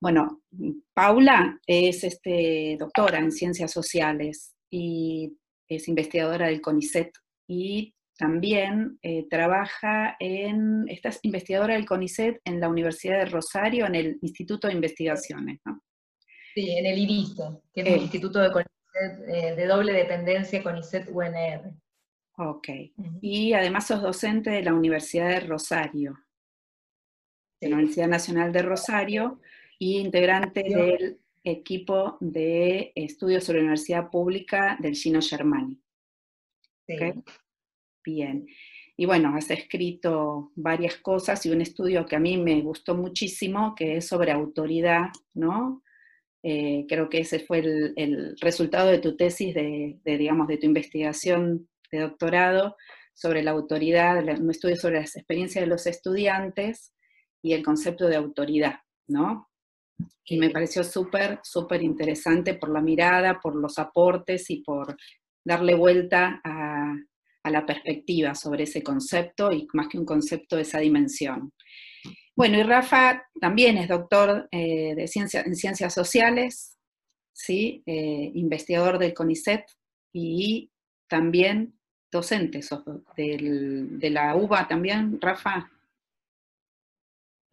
bueno, Paula es este, doctora en ciencias sociales y es investigadora del CONICET y también eh, trabaja en, esta es investigadora del CONICET en la Universidad de Rosario, en el Instituto de Investigaciones, ¿no? Sí, en el IRISTO, que es el Instituto de, CONICET, de doble dependencia CONICET-UNR. Ok. Y además sos docente de la Universidad de Rosario, de la Universidad Nacional de Rosario, y integrante del equipo de estudios sobre la Universidad Pública del Gino Germani. Sí. Bien. Y bueno, has escrito varias cosas y un estudio que a mí me gustó muchísimo, que es sobre autoridad, ¿no? Eh, creo que ese fue el, resultado de tu tesis, de, digamos, de tu investigación de doctorado sobre la autoridad, un estudio sobre las experiencias de los estudiantes y el concepto de autoridad, ¿no? Y me pareció súper, súper interesante por la mirada, por los aportes y por darle vuelta a, la perspectiva sobre ese concepto y más que un concepto, esa dimensión. Bueno, y Rafa también es doctor eh, de ciencia, en ciencias sociales, ¿sí? Eh, investigador del CONICET y también docente de la UBA también, Rafa.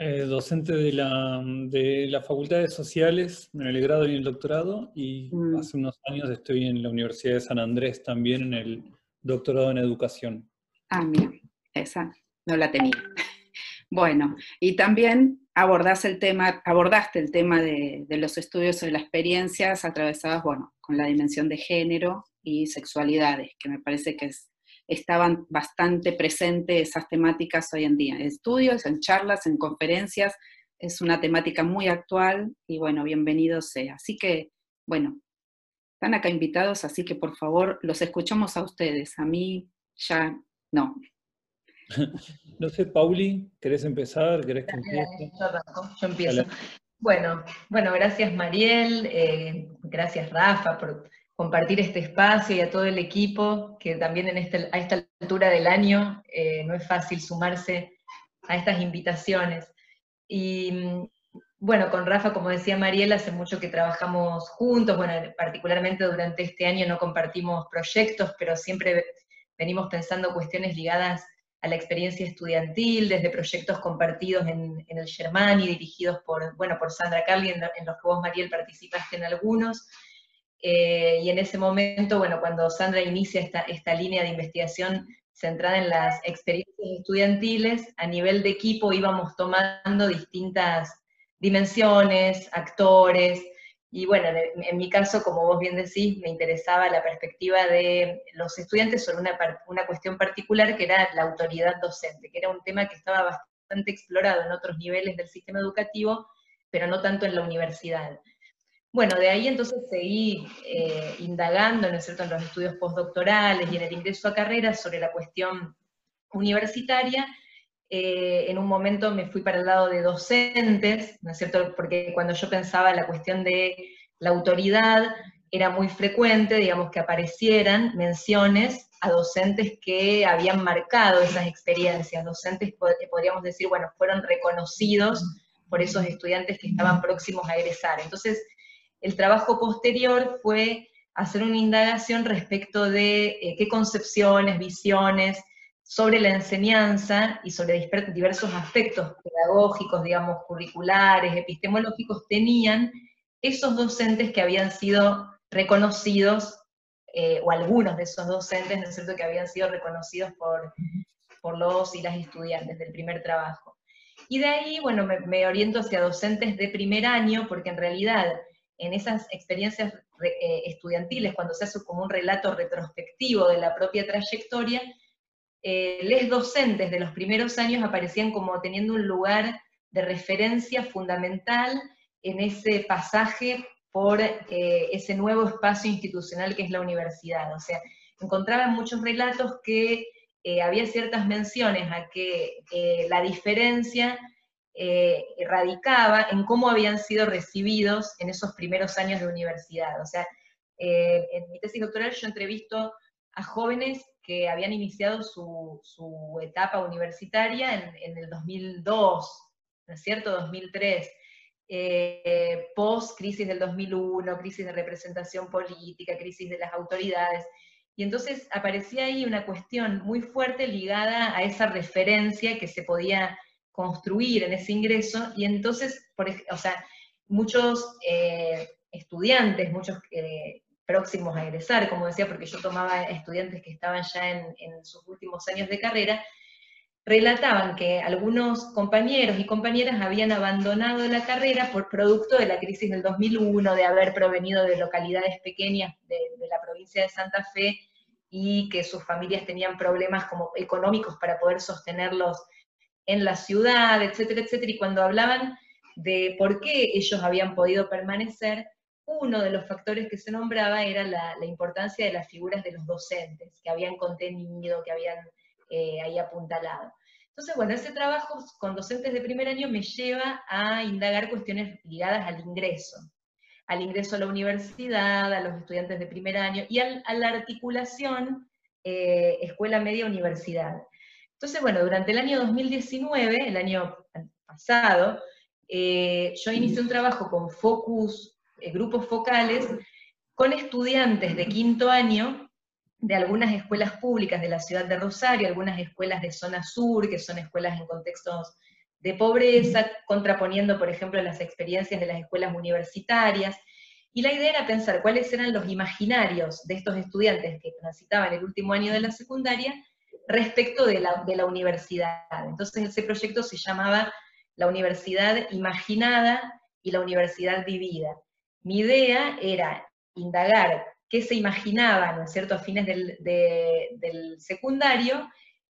Eh, docente de la, de las facultades sociales en el grado y el doctorado, y mm. hace unos años estoy en la Universidad de San Andrés también en el doctorado en educación. Ah, mira, esa no la tenía. Bueno, y también abordaste el tema, abordaste el tema de, de los estudios sobre las experiencias atravesadas, bueno, con la dimensión de género y sexualidades, que me parece que es estaban bastante presentes esas temáticas hoy en día, en estudios, en charlas, en conferencias, es una temática muy actual y bueno, bienvenido sea. Así que, bueno, están acá invitados, así que por favor los escuchamos a ustedes, a mí ya no. No sé, Pauli, ¿querés empezar? ¿Querés que empiece? Yo, empiezo. Bueno, bueno, gracias Mariel, eh, gracias Rafa por compartir este espacio y a todo el equipo, que también en este, a esta altura del año eh, no es fácil sumarse a estas invitaciones. Y bueno, con Rafa, como decía Mariela, hace mucho que trabajamos juntos, bueno, particularmente durante este año no compartimos proyectos, pero siempre venimos pensando cuestiones ligadas a la experiencia estudiantil, desde proyectos compartidos en, el Germani, dirigidos por, bueno, por Sandra Carli, en, en los que vos, Mariel, participaste en algunos, eh, y en ese momento, bueno, cuando Sandra inicia esta, esta línea de investigación centrada en las experiencias estudiantiles, a nivel de equipo íbamos tomando distintas dimensiones, actores, y bueno, en mi caso, como vos bien decís, me interesaba la perspectiva de los estudiantes sobre una, una cuestión particular que era la autoridad docente, que era un tema que estaba bastante explorado en otros niveles del sistema educativo, pero no tanto en la universidad. Bueno, de ahí entonces seguí eh, indagando, ¿no es cierto?, en los estudios postdoctorales y en el ingreso a carreras sobre la cuestión universitaria. Eh, en un momento me fui para el lado de docentes, ¿no es cierto?, porque cuando yo pensaba la cuestión de la autoridad, era muy frecuente, digamos, que aparecieran menciones a docentes que habían marcado esas experiencias, docentes, podríamos decir, bueno, fueron reconocidos por esos estudiantes que estaban próximos a egresar. Entonces, el trabajo posterior fue hacer una indagación respecto de eh, qué concepciones, visiones sobre la enseñanza y sobre diversos aspectos pedagógicos, digamos, curriculares, epistemológicos, tenían esos docentes que habían sido reconocidos, eh, o algunos de esos docentes, ¿no es cierto?, que habían sido reconocidos por, por los y las estudiantes del primer trabajo. Y de ahí, bueno, me oriento hacia docentes de primer año, porque en realidad en esas experiencias eh, estudiantiles, cuando se hace como un relato retrospectivo de la propia trayectoria, eh, les docentes de los primeros años aparecían como teniendo un lugar de referencia fundamental en ese pasaje por eh, ese nuevo espacio institucional que es la universidad. O sea, encontraban muchos relatos que había ciertas menciones a que la diferencia eh, radicaba en cómo habían sido recibidos en esos primeros años de universidad. O sea, eh, en mi tesis doctoral yo entrevisto a jóvenes que habían iniciado su, etapa universitaria en, el 2002, ¿no es cierto? 2003. eh, post-crisis del 2001, crisis de representación política, crisis de las autoridades. Y entonces aparecía ahí una cuestión muy fuerte ligada a esa referencia que se podía construir en ese ingreso, y entonces, por, o sea, muchos eh, estudiantes, muchos eh, próximos a egresar, como decía, porque yo tomaba estudiantes que estaban ya en, en sus últimos años de carrera, relataban que algunos compañeros y compañeras habían abandonado la carrera por producto de la crisis del 2001, de haber provenido de localidades pequeñas de, la provincia de Santa Fe y que sus familias tenían problemas como económicos para poder sostenerlos en la ciudad, etcétera, etcétera. Y cuando hablaban de por qué ellos habían podido permanecer, uno de los factores que se nombraba era la, la importancia de las figuras de los docentes, que habían contenido, que habían eh, ahí apuntalado. Entonces, bueno, ese trabajo con docentes de primer año me lleva a indagar cuestiones ligadas al ingreso, al ingreso a la universidad, a los estudiantes de primer año y a la articulación eh, escuela media-universidad. Entonces, bueno, durante el año 2019, el año pasado, eh, yo inicié un trabajo con focus, grupos focales, con estudiantes de quinto año de algunas escuelas públicas de la ciudad de Rosario, algunas escuelas de zona sur, que son escuelas en contextos de pobreza, contraponiendo, por ejemplo, las experiencias de las escuelas universitarias. Y la idea era pensar cuáles eran los imaginarios de estos estudiantes que transitaban el último año de la secundaria respecto de la, universidad. Entonces ese proyecto se llamaba La Universidad Imaginada y la Universidad Vivida. Mi idea era indagar qué se imaginaba, ¿no a fines del, secundario,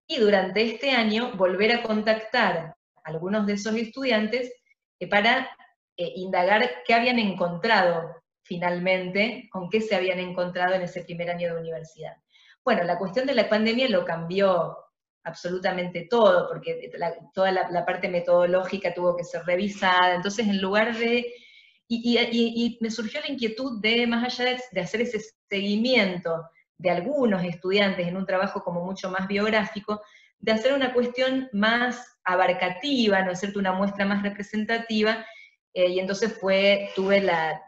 y durante este año volver a contactar a algunos de esos estudiantes eh, para eh, indagar qué habían encontrado finalmente, con qué se habían encontrado en ese primer año de universidad. Bueno, la cuestión de la pandemia lo cambió absolutamente todo, porque toda la, parte metodológica tuvo que ser revisada, entonces en lugar de y, me surgió la inquietud de, más allá de, hacer ese seguimiento de algunos estudiantes en un trabajo como mucho más biográfico, de hacer una cuestión más abarcativa, ¿no es cierto?, una muestra más representativa, eh, y entonces fue, tuve la,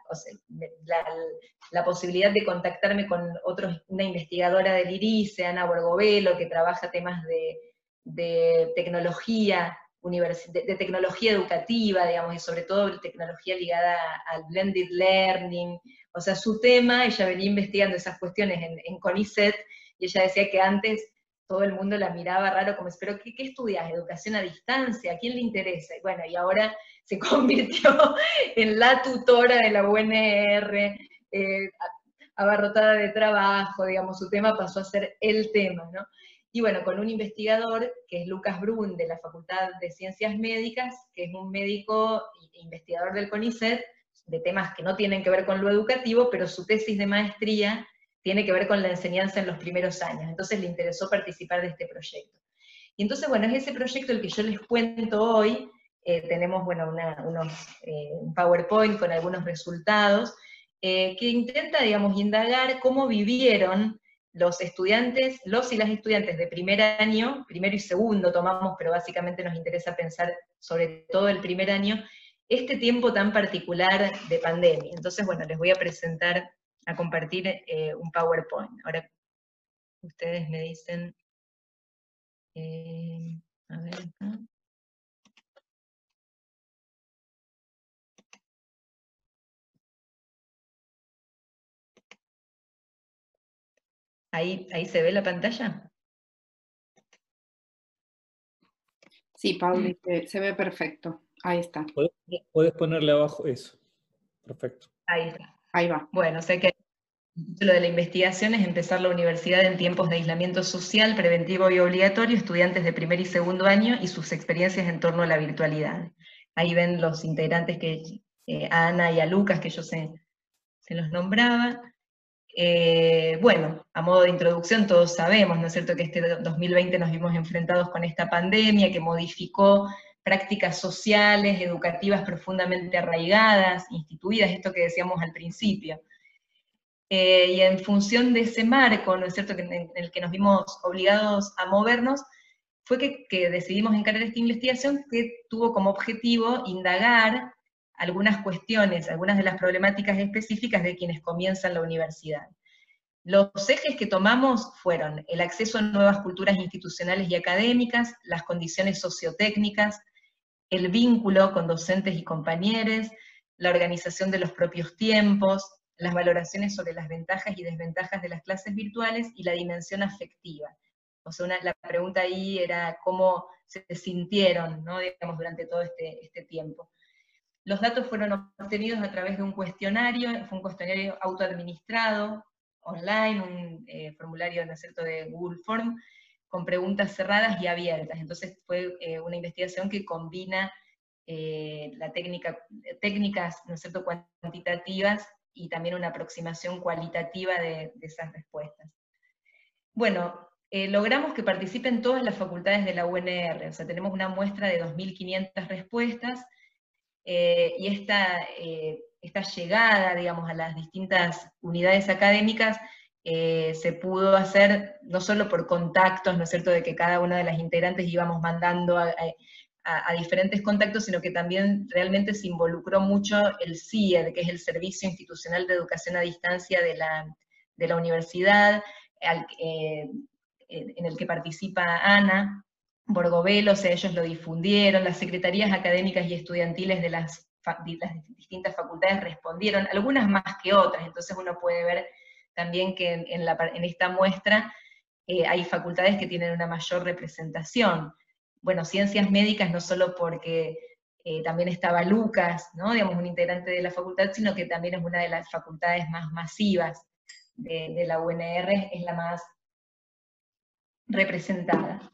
la, posibilidad de contactarme con otros, una investigadora del IRICE, Ana Borgovelo, que trabaja temas de, de tecnología de, tecnología educativa, digamos, y sobre todo tecnología ligada al blended learning. O sea, su tema, ella venía investigando esas cuestiones en, CONICET, y ella decía que antes todo el mundo la miraba raro, como, pero ¿qué, qué estudias? ¿Educación a distancia? ¿A quién le interesa? Y bueno, y ahora se convirtió en la tutora de la UNR, eh, abarrotada de trabajo, digamos, su tema pasó a ser el tema, ¿no? Y bueno, con un investigador que es Lucas Brun de la Facultad de Ciencias Médicas, que es un médico e investigador del CONICET, de temas que no tienen que ver con lo educativo, pero su tesis de maestría tiene que ver con la enseñanza en los primeros años. Entonces le interesó participar de este proyecto. Y entonces, bueno, es ese proyecto el que yo les cuento hoy. Eh, tenemos, bueno, unos, eh, un PowerPoint con algunos resultados, eh, que intenta, digamos, indagar cómo vivieron los estudiantes, los y las estudiantes de primer año, primero y segundo tomamos, pero básicamente nos interesa pensar sobre todo el primer año, este tiempo tan particular de pandemia. Entonces, bueno, les voy a presentar, a compartir eh, un PowerPoint. Ahora, ustedes me dicen, eh, a ver acá. Ahí, ahí se ve la pantalla. Sí, Pauli, se, ve perfecto. Ahí está. Puedes, ponerle abajo eso. Perfecto. Ahí está. Ahí va. Bueno, sé que lo de la investigación es empezar la universidad en tiempos de aislamiento social, preventivo y obligatorio, estudiantes de primer y segundo año y sus experiencias en torno a la virtualidad. Ahí ven los integrantes que eh, a Ana y a Lucas, que yo se, se los nombraba. Eh, bueno, a modo de introducción, todos sabemos, ¿no es cierto?, que este 2020 nos vimos enfrentados con esta pandemia que modificó prácticas sociales, educativas profundamente arraigadas, instituidas, esto que decíamos al principio. Eh, y en función de ese marco, ¿no es cierto?, en, el que nos vimos obligados a movernos, fue que, decidimos encarar esta investigación que tuvo como objetivo indagar algunas cuestiones, algunas de las problemáticas específicas de quienes comienzan la universidad. Los ejes que tomamos fueron el acceso a nuevas culturas institucionales y académicas, las condiciones sociotécnicas, el vínculo con docentes y compañeros, la organización de los propios tiempos, las valoraciones sobre las ventajas y desventajas de las clases virtuales y la dimensión afectiva. O sea, la pregunta ahí era cómo se sintieron, ¿no? digamos, durante todo este, este tiempo. Los datos fueron obtenidos a través de un cuestionario, fue un cuestionario autoadministrado, online, un eh, formulario ¿no es cierto? de Google Form, con preguntas cerradas y abiertas. Entonces fue eh, una investigación que combina eh, técnicas ¿no es cierto? cuantitativas y también una aproximación cualitativa de, esas respuestas. Bueno, logramos que participen todas las facultades de la UNR, o sea, tenemos una muestra de 2.500 respuestas, y esta esta llegada, digamos, a las distintas unidades académicas eh, se pudo hacer no solo por contactos, ¿no es cierto?, de que cada una de las integrantes íbamos mandando a, diferentes contactos, sino que también realmente se involucró mucho el CIED, que es el Servicio Institucional de Educación a Distancia de la, universidad, eh, en el que participa Ana Borgovelo, o sea, ellos lo difundieron, las secretarías académicas y estudiantiles de las las distintas facultades respondieron, algunas más que otras, entonces uno puede ver también que en, esta muestra eh, hay facultades que tienen una mayor representación. Bueno, ciencias médicas no solo porque eh, también estaba Lucas, ¿no? digamos, un integrante de la facultad, sino que también es una de las facultades más masivas de, la UNR, es la más representada.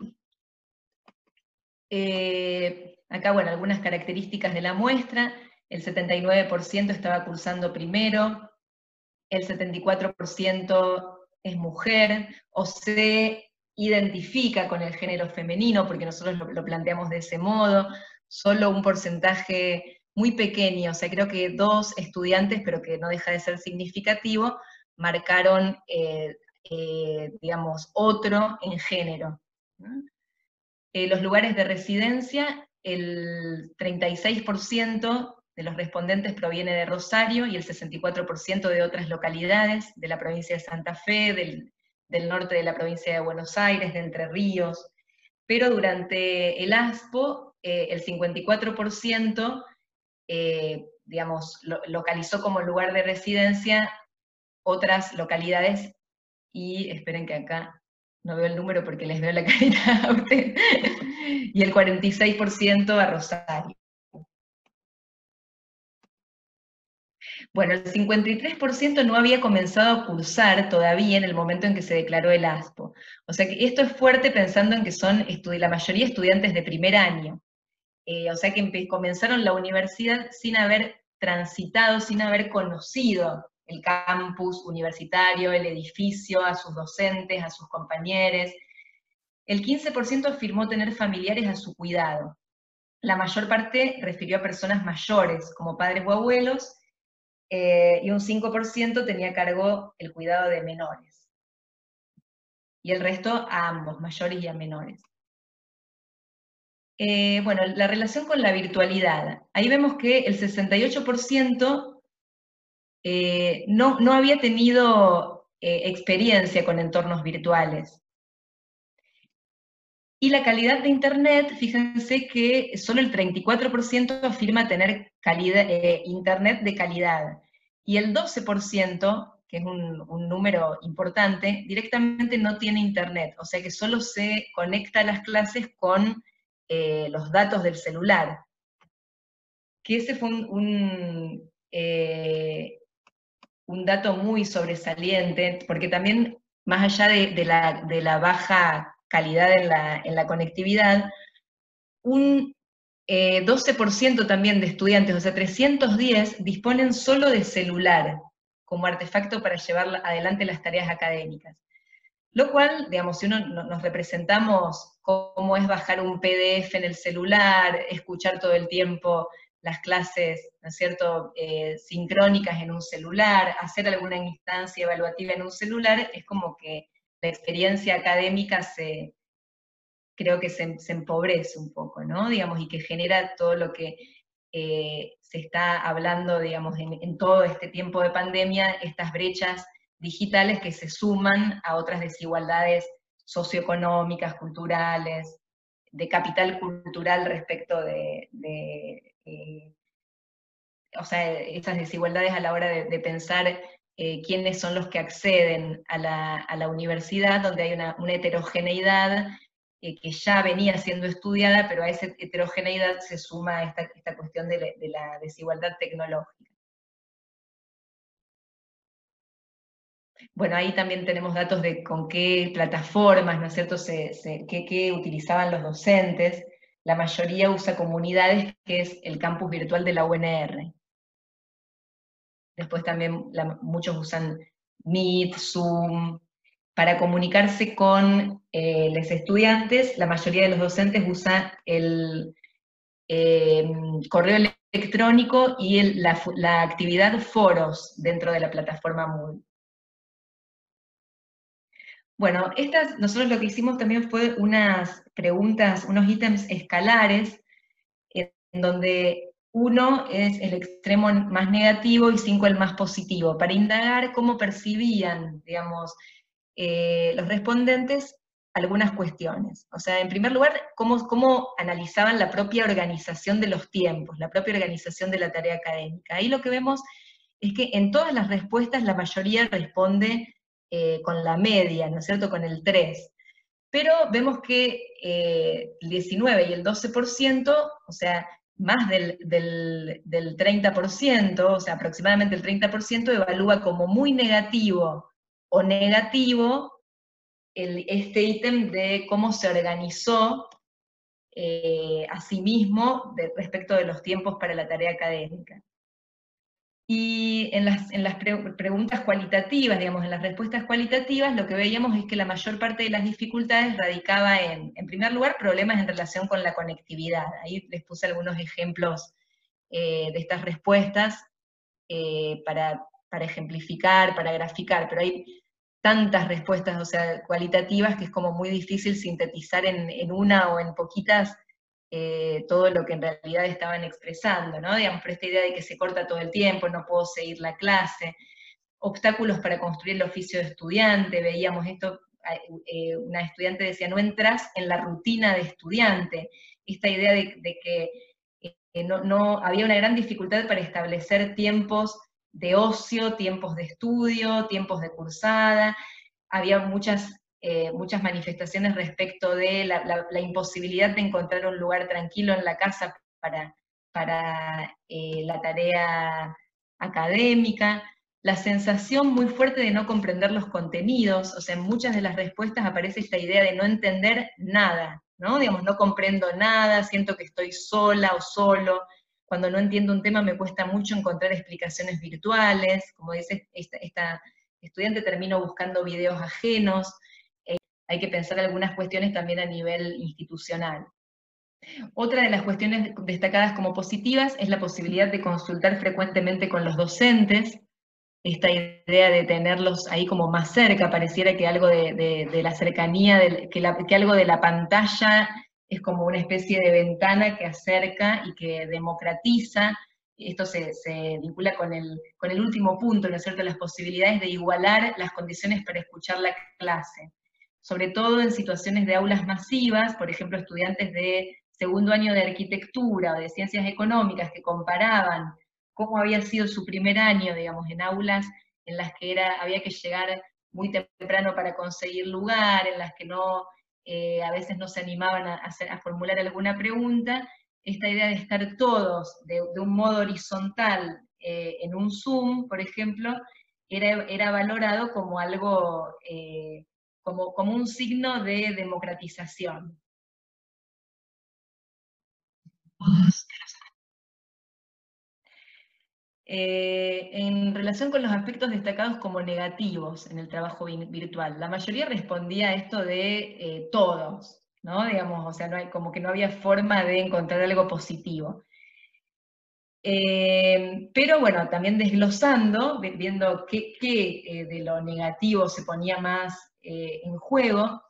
Eh, Acá, bueno, algunas características de la muestra, el 79% estaba cursando primero, el 74% es mujer, o se identifica con el género femenino, porque nosotros lo, planteamos de ese modo, solo un porcentaje muy pequeño, o sea, creo que dos estudiantes, pero que no deja de ser significativo, marcaron, eh, eh, digamos, otro en género. Eh, los lugares de residencia el 36% de los respondentes proviene de Rosario y el 64% de otras localidades, de la provincia de Santa Fe, del, norte de la provincia de Buenos Aires, de Entre Ríos. Pero durante el ASPO, eh, el 54%, eh, digamos, localizó como lugar de residencia otras localidades, y esperen que acá no veo el número porque les veo la carita a usted, y el 46% a Rosario. Bueno, el 53% no había comenzado a cursar todavía en el momento en que se declaró el ASPO. O sea que esto es fuerte pensando en que son la mayoría estudiantes de primer año. Eh, o sea que comenzaron la universidad sin haber transitado, sin haber conocido el campus universitario, el edificio, a sus docentes, a sus compañeros. El 15% afirmó tener familiares a su cuidado. La mayor parte refirió a personas mayores, como padres o abuelos, eh, y un 5% tenía a cargo el cuidado de menores. Y el resto a ambos, mayores y a menores. Eh, bueno, la relación con la virtualidad. Ahí vemos que el 68% eh, no, no, había tenido experiencia con entornos virtuales. Y la calidad de Internet, fíjense que solo el 34% afirma tener eh, Internet de calidad. Y el 12%, que es un, número importante, directamente no tiene Internet. O sea que solo se conecta a las clases con los datos del celular. Que ese fue un, un dato muy sobresaliente, porque también, más allá de, la, baja calidad en la, conectividad, un 12% eh, también de estudiantes, o sea, 310, disponen solo de celular como artefacto para llevar adelante las tareas académicas. Lo cual, digamos, si uno nos representamos cómo es bajar un PDF en el celular, escuchar todo el tiempo las clases, ¿no es cierto?, eh, sincrónicas en un celular, hacer alguna instancia evaluativa en un celular, es como que la experiencia académica se, creo que se, empobrece un poco, ¿no? Digamos, y que genera todo lo que se está hablando, digamos, en, todo este tiempo de pandemia, estas brechas digitales que se suman a otras desigualdades socioeconómicas, culturales, de capital cultural respecto de, o sea, esas desigualdades a la hora de, pensar eh, quiénes son los que acceden a la, universidad, donde hay una, heterogeneidad eh, que ya venía siendo estudiada, pero a esa heterogeneidad se suma esta, esta cuestión de la, desigualdad tecnológica. Bueno, ahí también tenemos datos de con qué plataformas, ¿no es cierto?, qué, utilizaban los docentes. La mayoría usa comunidades, que es el campus virtual de la UNR. Después también muchos usan Meet, Zoom. Para comunicarse con eh, los estudiantes, la mayoría de los docentes usa el em, correo electrónico y la, actividad foros dentro de la plataforma Moodle. Bueno, estas, nosotros lo que hicimos también fue unas preguntas, unos ítems escalares, en donde uno es el extremo más negativo y cinco el más positivo, para indagar cómo percibían, digamos, eh, los respondentes algunas cuestiones. O sea, en primer lugar, cómo, cómo analizaban la propia organización de los tiempos, la propia organización de la tarea académica. Ahí lo que vemos es que en todas las respuestas la mayoría responde eh, con la media, ¿no es cierto?, con el 3. Pero vemos que eh, el 19 y el 12%, o sea, más del, 30%, o sea, aproximadamente el 30%, evalúa como muy negativo o negativo este ítem de cómo se organizó eh, a sí mismo respecto de los tiempos para la tarea académica. Y en las, en las preguntas cualitativas, digamos, en las respuestas cualitativas, lo que veíamos es que la mayor parte de las dificultades radicaba en, en primer lugar, problemas en relación con la conectividad. Ahí les puse algunos ejemplos eh, de estas respuestas eh, para, para, ejemplificar, para graficar, pero hay tantas respuestas, o sea, cualitativas, que es como muy difícil sintetizar en, en una o en poquitas eh, todo lo que en realidad estaban expresando, ¿no? Digamos, por esta idea de que se corta todo el tiempo, no puedo seguir la clase, obstáculos para construir el oficio de estudiante, veíamos esto, eh, una estudiante decía, no entras en la rutina de estudiante, esta idea de, que eh, no, no, había una gran dificultad para establecer tiempos de ocio, tiempos de estudio, tiempos de cursada, había muchas eh, muchas manifestaciones respecto de la, imposibilidad de encontrar un lugar tranquilo en la casa para, para eh, la tarea académica, la sensación muy fuerte de no comprender los contenidos, o sea, en muchas de las respuestas aparece esta idea de no entender nada, ¿no? Digamos, no comprendo nada, siento que estoy sola o solo, cuando no entiendo un tema me cuesta mucho encontrar explicaciones virtuales, como dice esta, esta estudiante, termino buscando videos ajenos, hay que pensar algunas cuestiones también a nivel institucional. Otra de las cuestiones destacadas como positivas es la posibilidad de consultar frecuentemente con los docentes, esta idea de tenerlos ahí como más cerca, pareciera que algo de, la cercanía, que, algo de la pantalla es como una especie de ventana que acerca y que democratiza. Esto se, vincula con el, con el último punto, ¿no es cierto?, las posibilidades de igualar las condiciones para escuchar la clase sobre todo en situaciones de aulas masivas, por ejemplo, estudiantes de segundo año de arquitectura o de ciencias económicas que comparaban cómo había sido su primer año, digamos, en aulas en las que era, había que llegar muy temprano para conseguir lugar, en las que no, eh, a veces no se animaban a, formular alguna pregunta, esta idea de estar todos de, un modo horizontal eh, en un Zoom, por ejemplo, era, era valorado como algo eh, como, un signo de democratización. Eh, en relación con los aspectos destacados como negativos en el trabajo virtual, la mayoría respondía a esto de eh, todos, ¿no? Digamos, o sea, no hay, como que no había forma de encontrar algo positivo. Eh, pero bueno, también desglosando, viendo qué, qué de lo negativo se ponía más eh, en juego,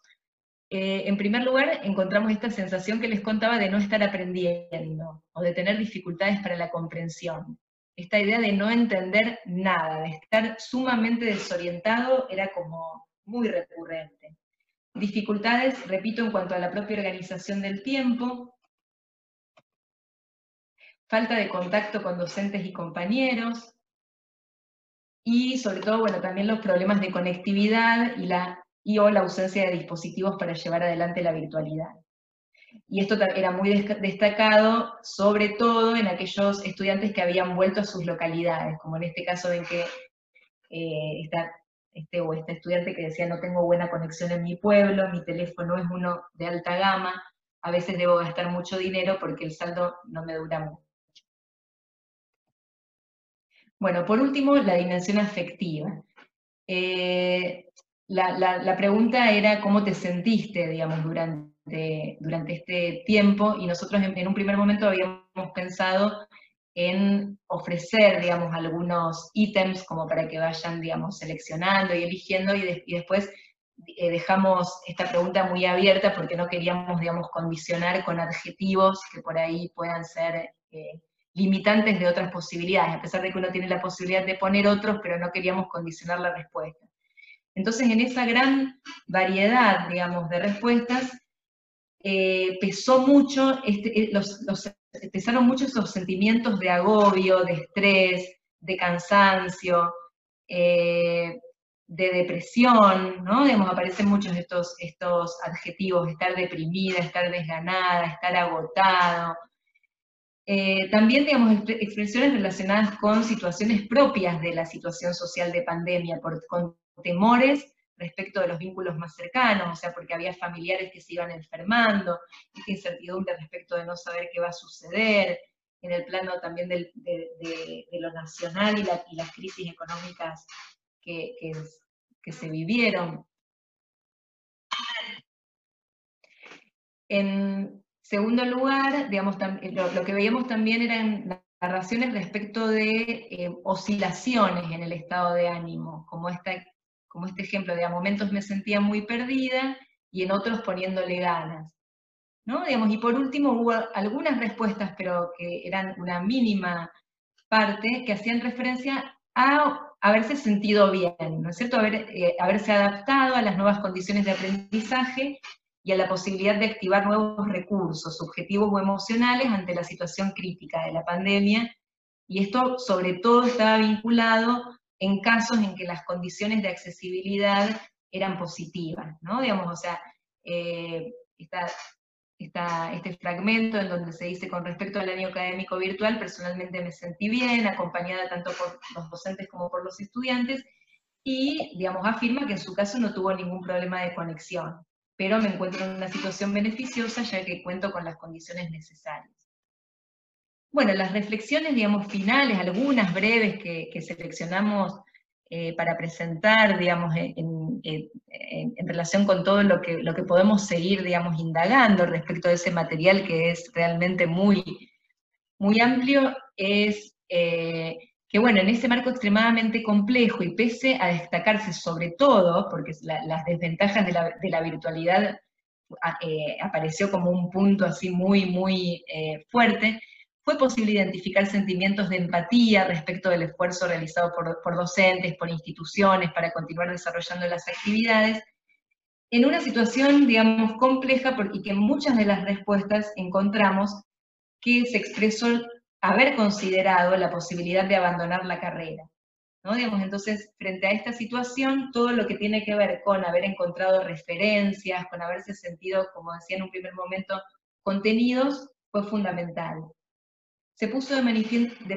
eh, en primer lugar, encontramos esta sensación que les contaba de no estar aprendiendo o de tener dificultades para la comprensión. Esta idea de no entender nada, de estar sumamente desorientado, era como muy recurrente. Dificultades, repito, en cuanto a la propia organización del tiempo, falta de contacto con docentes y compañeros, y sobre todo, bueno, también los problemas de conectividad y, la, y o la ausencia de dispositivos para llevar adelante la virtualidad. Y esto era muy destacado, sobre todo en aquellos estudiantes que habían vuelto a sus localidades, como en este caso en que eh, este o este estudiante que decía no tengo buena conexión en mi pueblo, mi teléfono es uno de alta gama, a veces debo gastar mucho dinero porque el saldo no me dura mucho. Bueno, por último, la dimensión afectiva. Eh, la, pregunta era cómo te sentiste, digamos, durante, durante este tiempo, y nosotros en, un primer momento habíamos pensado en ofrecer, digamos, algunos ítems como para que vayan, digamos, seleccionando y eligiendo, y, después eh, dejamos esta pregunta muy abierta porque no queríamos, digamos, condicionar con adjetivos que por ahí puedan ser eh, limitantes de otras posibilidades, a pesar de que uno tiene la posibilidad de poner otros, pero no queríamos condicionar la respuesta. Entonces, en esa gran variedad, digamos, de respuestas, eh, pesó mucho, este, eh, los, pesaron mucho esos sentimientos de agobio, de estrés, de cansancio, eh, de depresión, ¿no? Digamos, aparecen muchos estos, estos adjetivos, estar deprimida, estar desganada, estar agotado, eh, también, digamos, expresiones relacionadas con situaciones propias de la situación social de pandemia, con temores respecto de los vínculos más cercanos, o sea, porque había familiares que se iban enfermando, esta incertidumbre respecto de no saber qué va a suceder, en el plano también de, lo nacional y, las crisis económicas que, que se vivieron. En, Segundo lugar, digamos, lo, que veíamos también eran narraciones respecto de eh, oscilaciones en el estado de ánimo, como, este ejemplo de a momentos me sentía muy perdida y en otros poniéndole ganas. ¿no? Digamos, y por último hubo algunas respuestas, pero que eran una mínima parte, que hacían referencia a haberse sentido bien, ¿no es cierto? Eh, haberse adaptado a las nuevas condiciones de aprendizaje y a la posibilidad de activar nuevos recursos subjetivos o emocionales ante la situación crítica de la pandemia, y esto sobre todo estaba vinculado en casos en que las condiciones de accesibilidad eran positivas, ¿no? Digamos, o sea, eh, este fragmento en donde se dice con respecto al año académico virtual, personalmente me sentí bien, acompañada tanto por los docentes como por los estudiantes, y, digamos, afirma que en su caso no tuvo ningún problema de conexión pero me encuentro en una situación beneficiosa ya que cuento con las condiciones necesarias. Bueno, las reflexiones, digamos, finales, algunas breves que, seleccionamos eh, para presentar, digamos, en, relación con todo lo que, lo que podemos seguir, digamos, indagando respecto de ese material que es realmente muy, muy amplio, es eh, que bueno, en ese marco extremadamente complejo y pese a destacarse sobre todo, porque las desventajas de la, virtualidad eh, apareció como un punto así muy, muy eh, fuerte, fue posible identificar sentimientos de empatía respecto del esfuerzo realizado por, por docentes, por instituciones, para continuar desarrollando las actividades, en una situación, digamos, compleja y que muchas de las respuestas encontramos que se expresó haber considerado la posibilidad de abandonar la carrera. ¿no? Digamos, entonces, frente a esta situación, todo lo que tiene que ver con haber encontrado referencias, con haberse sentido, como decía en un primer momento, contenidos, fue fundamental. Se puso de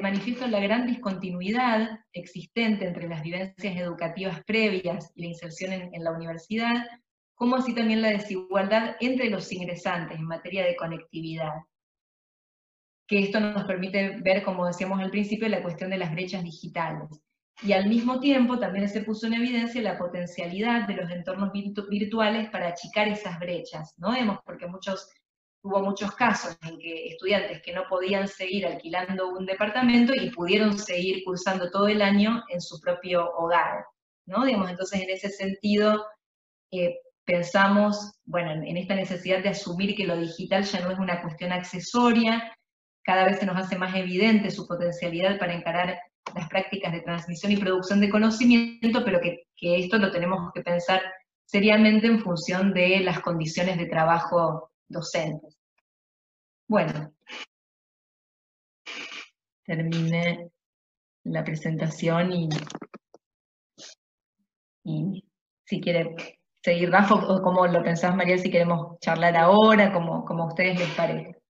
manifiesto, la gran discontinuidad existente entre las vivencias educativas previas y la inserción en, en la universidad, como así también la desigualdad entre los ingresantes en materia de conectividad que esto nos permite ver, como decíamos al principio, la cuestión de las brechas digitales. Y al mismo tiempo también se puso en evidencia la potencialidad de los entornos virtuales para achicar esas brechas, ¿no? Vemos, porque muchos, hubo muchos casos en que estudiantes que no podían seguir alquilando un departamento y pudieron seguir cursando todo el año en su propio hogar, ¿no? Digamos, entonces en ese sentido, eh, pensamos, bueno, en, esta necesidad de asumir que lo digital ya no es una cuestión accesoria, cada vez se nos hace más evidente su potencialidad para encarar las prácticas de transmisión y producción de conocimiento, pero que, esto lo tenemos que pensar seriamente en función de las condiciones de trabajo docentes. Bueno, terminé la presentación y, si quiere seguir Rafa o cómo lo pensás María, si queremos charlar ahora, como, como a ustedes les parece.